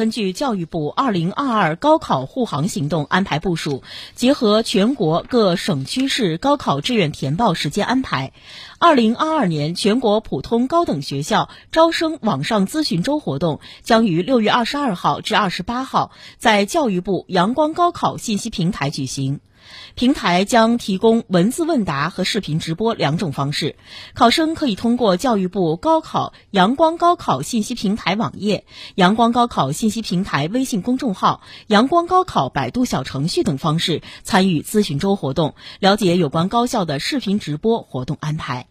根据教育部“二零二二高考护航行动”安排部署，结合全国各省区市高考志愿填报时间安排，二零二二年全国普通高等学校招生网上咨询周活动将于六月二十二号至二十八号在教育部阳光高考信息平台举行。平台将提供文字问答和视频直播两种方式，考生可以通过教育部高考阳光高考信息平台网页、阳光高考信息平台微信公众号、阳光高考百度小程序等方式参与咨询周活动，了解有关高校的视频直播活动安排。